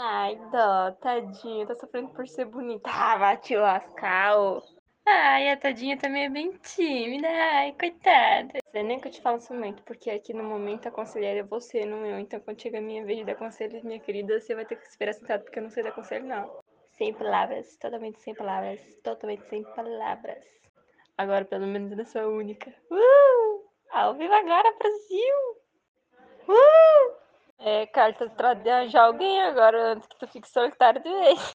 Ai, dó, tadinha, tá sofrendo por ser bonita. Ah, vai te lascar, ô. Ai, a tadinha também é bem tímida. Ai, coitada. Você nem que eu te falo isso muito, porque aqui no momento a conselheira é você, não eu. Então quando chega a minha vez de dar conselhos, minha querida, você vai ter que esperar sentado, porque eu não sei dar conselho, não. Sem palavras, totalmente sem palavras, totalmente sem palavras. Agora, pelo menos, eu sou a única. Uh! Ao vivo agora, Brasil! É, carta, de já alguém agora, antes que tu fique solitário de vez.